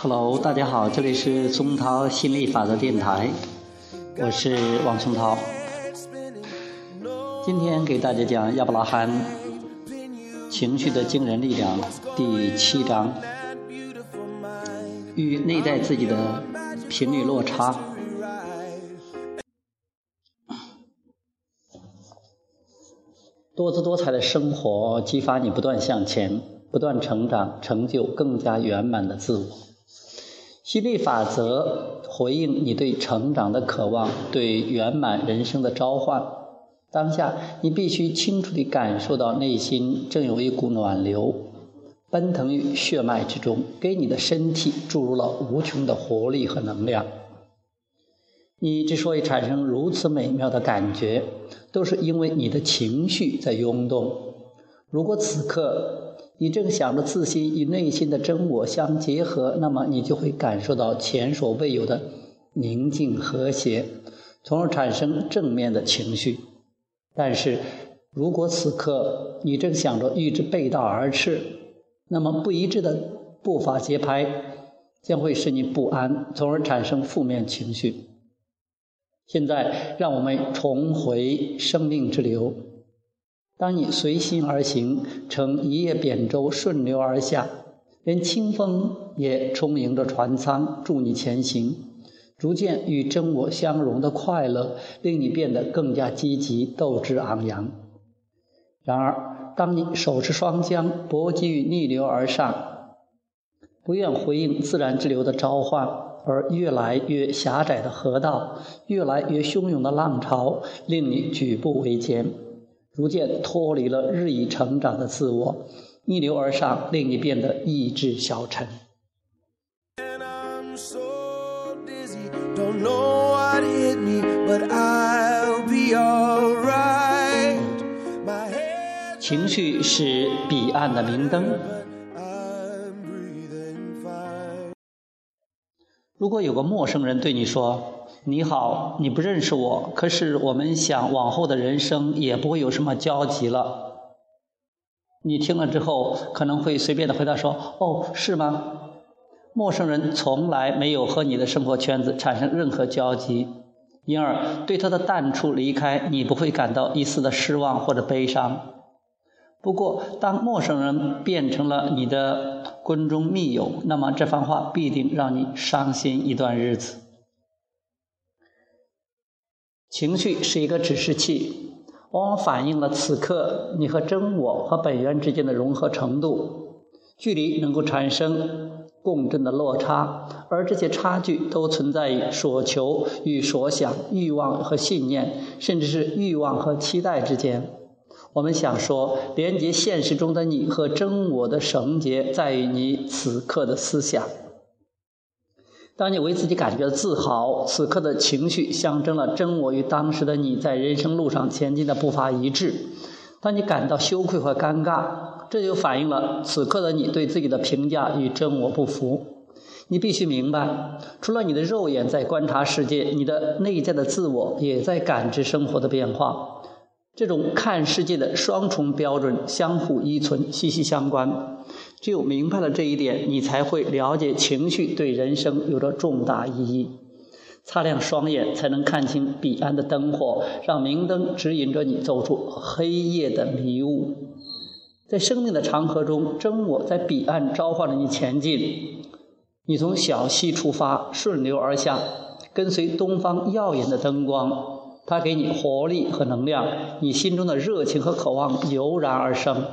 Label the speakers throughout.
Speaker 1: Hello，大家好，这里是松涛心理法则电台，我是王松涛。今天给大家讲亚伯拉罕情绪的惊人力量第七章，与内在自己的频率落差。多姿多彩的生活激发你不断向前，不断成长，成就更加圆满的自我。吸力法则回应你对成长的渴望，对圆满人生的召唤。当下，你必须清楚地感受到内心正有一股暖流奔腾于血脉之中，给你的身体注入了无穷的活力和能量。你之所以产生如此美妙的感觉，都是因为你的情绪在涌动。如果此刻你正想着自心与内心的真我相结合，那么你就会感受到前所未有的宁静和谐，从而产生正面的情绪。但是，如果此刻你正想着与之背道而驰，那么不一致的步伐节拍将会使你不安，从而产生负面情绪。现在，让我们重回生命之流。当你随心而行，乘一叶扁舟顺流而下，连清风也充盈着船舱，助你前行。逐渐与真我相融的快乐，令你变得更加积极、斗志昂扬。然而，当你手持双桨，搏击于逆流而上，不愿回应自然之流的召唤。而越来越狭窄的河道，越来越汹涌的浪潮，令你举步维艰，逐渐脱离了日益成长的自我，逆流而上，令你变得意志消沉。情绪是彼岸的明灯。如果有个陌生人对你说：“你好，你不认识我，可是我们想往后的人生也不会有什么交集了。”你听了之后可能会随便的回答说：“哦，是吗？”陌生人从来没有和你的生活圈子产生任何交集，因而对他的淡出离开，你不会感到一丝的失望或者悲伤。不过，当陌生人变成了你的闺中密友，那么这番话必定让你伤心一段日子。情绪是一个指示器，往往反映了此刻你和真我和本源之间的融合程度。距离能够产生共振的落差，而这些差距都存在于所求与所想、欲望和信念，甚至是欲望和期待之间。我们想说，连接现实中的你和真我的绳结，在于你此刻的思想。当你为自己感觉自豪，此刻的情绪象征了真我与当时的你在人生路上前进的步伐一致。当你感到羞愧和尴尬，这就反映了此刻的你对自己的评价与真我不符。你必须明白，除了你的肉眼在观察世界，你的内在的自我也在感知生活的变化。这种看世界的双重标准相互依存、息息相关。只有明白了这一点，你才会了解情绪对人生有着重大意义。擦亮双眼，才能看清彼岸的灯火，让明灯指引着你走出黑夜的迷雾。在生命的长河中，真我在彼岸召唤着你前进。你从小溪出发，顺流而下，跟随东方耀眼的灯光。它给你活力和能量，你心中的热情和渴望油然而生，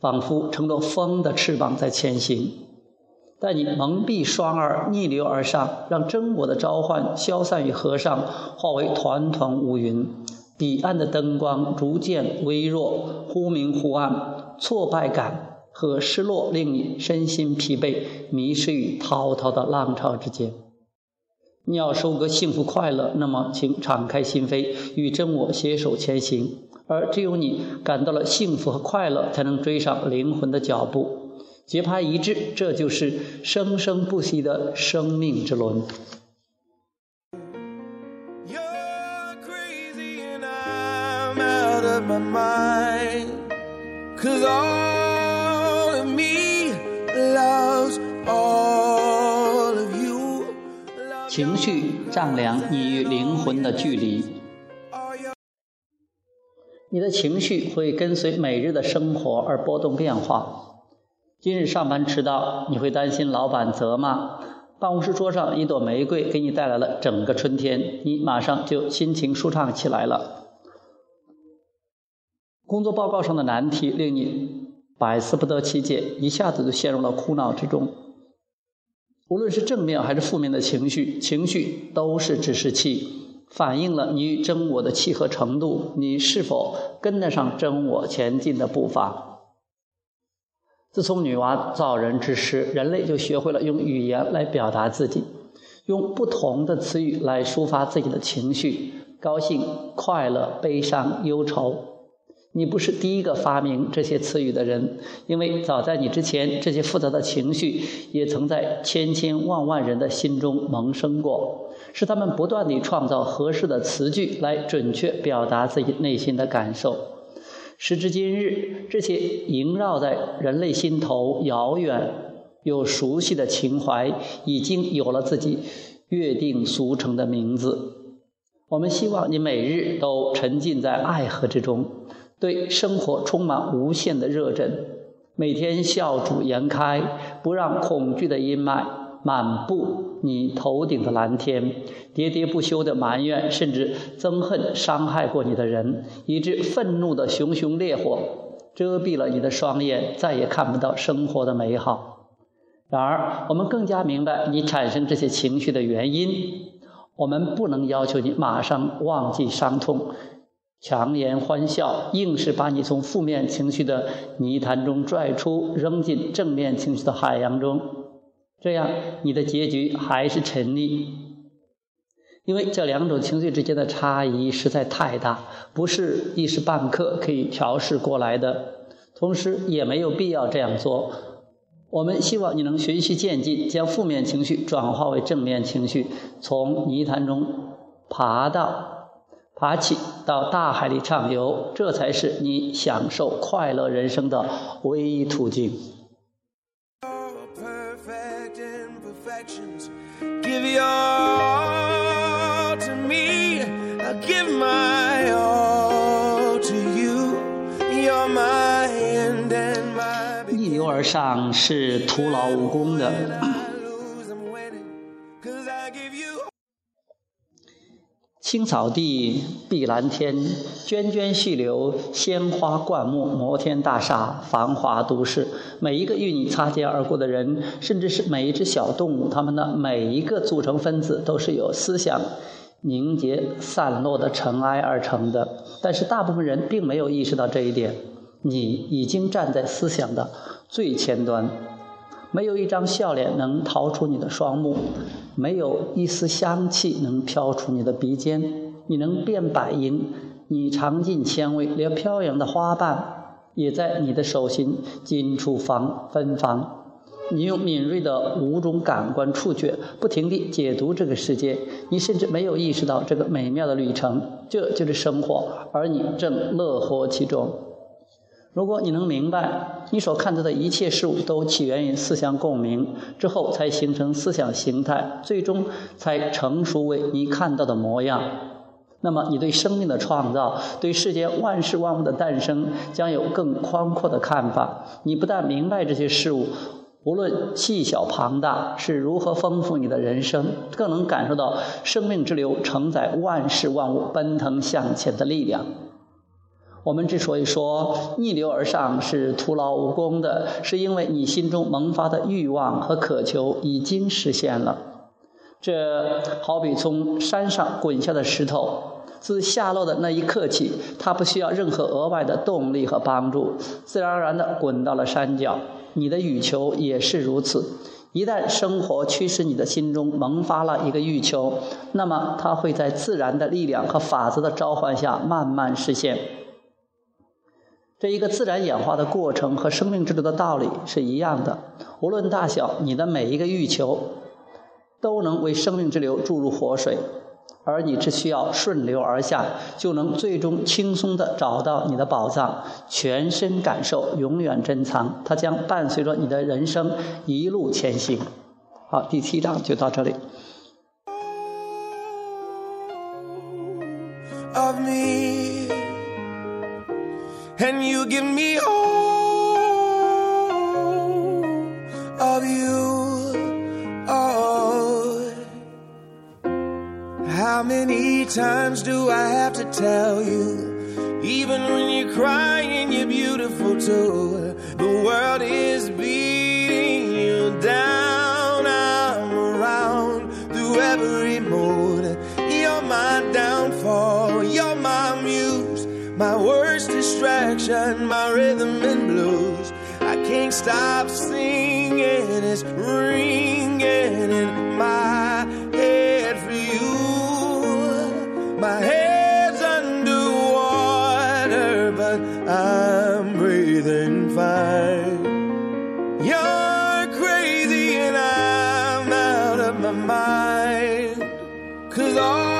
Speaker 1: 仿佛乘着风的翅膀在前行，待你蒙蔽双耳，逆流而上，让真我的召唤消散于河上，化为团团乌云。彼岸的灯光逐渐微弱，忽明忽暗，挫败感和失落令你身心疲惫，迷失于滔滔的浪潮之间。你要收割幸福快乐，那么请敞开心扉，与真我携手前行。而只有你感到了幸福和快乐，才能追上灵魂的脚步，节拍一致，这就是生生不息的生命之轮。情绪丈量你与灵魂的距离。你的情绪会跟随每日的生活而波动变化。今日上班迟到，你会担心老板责骂；办公室桌上一朵玫瑰给你带来了整个春天，你马上就心情舒畅起来了。工作报告上的难题令你百思不得其解，一下子就陷入了苦恼之中。无论是正面还是负面的情绪，情绪都是指示器。反映了你与真我的契合程度，你是否跟得上真我前进的步伐？自从女娲造人之时，人类就学会了用语言来表达自己，用不同的词语来抒发自己的情绪：高兴、快乐、悲伤、忧愁。你不是第一个发明这些词语的人，因为早在你之前，这些复杂的情绪也曾在千千万万人的心中萌生过，是他们不断地创造合适的词句来准确表达自己内心的感受。时至今日，这些萦绕在人类心头遥远又熟悉的情怀，已经有了自己约定俗成的名字。我们希望你每日都沉浸在爱河之中。对生活充满无限的热忱，每天笑逐颜开，不让恐惧的阴霾满布你头顶的蓝天。喋喋不休的埋怨，甚至憎恨伤害过你的人，以致愤怒的熊熊烈火遮蔽了你的双眼，再也看不到生活的美好。然而，我们更加明白你产生这些情绪的原因。我们不能要求你马上忘记伤痛。强颜欢笑，硬是把你从负面情绪的泥潭中拽出，扔进正面情绪的海洋中，这样你的结局还是沉溺。因为这两种情绪之间的差异实在太大，不是一时半刻可以调试过来的，同时也没有必要这样做。我们希望你能循序渐进，将负面情绪转化为正面情绪，从泥潭中爬到。爬起到大海里畅游，这才是你享受快乐人生的唯一途径。逆流而上是徒劳无功的。青草地，碧蓝天，涓涓细流，鲜花灌木，摩天大厦，繁华都市。每一个与你擦肩而过的人，甚至是每一只小动物，它们的每一个组成分子，都是由思想凝结散落的尘埃而成的。但是，大部分人并没有意识到这一点。你已经站在思想的最前端。没有一张笑脸能逃出你的双目，没有一丝香气能飘出你的鼻尖。你能变百银，你尝尽千味，连飘扬的花瓣也在你的手心紧处放芬芳。你用敏锐的五种感官触觉，不停地解读这个世界。你甚至没有意识到这个美妙的旅程，这就是生活，而你正乐活其中。如果你能明白，你所看到的一切事物都起源于思想共鸣，之后才形成思想形态，最终才成熟为你看到的模样，那么你对生命的创造，对世间万事万物的诞生，将有更宽阔的看法。你不但明白这些事物，无论细小庞大，是如何丰富你的人生，更能感受到生命之流承载万事万物奔腾向前的力量。我们之所以说逆流而上是徒劳无功的，是因为你心中萌发的欲望和渴求已经实现了。这好比从山上滚下的石头，自下落的那一刻起，它不需要任何额外的动力和帮助，自然而然地滚到了山脚。你的欲求也是如此。一旦生活驱使你的心中萌发了一个欲求，那么它会在自然的力量和法则的召唤下慢慢实现。这一个自然演化的过程和生命之流的道理是一样的，无论大小，你的每一个欲求都能为生命之流注入活水，而你只需要顺流而下，就能最终轻松地找到你的宝藏，全身感受永远珍藏，它将伴随着你的人生一路前行。好，第七章就到这里。
Speaker 2: Give me all of you. Oh. How many times do I have to tell you? Even when you're crying, you're beautiful too. The world is beating distraction, my rhythm and blues. I can't stop singing. It's ringing in my head for you. My head's underwater, but I'm breathing fine. You're crazy and I'm out of my mind. Cause all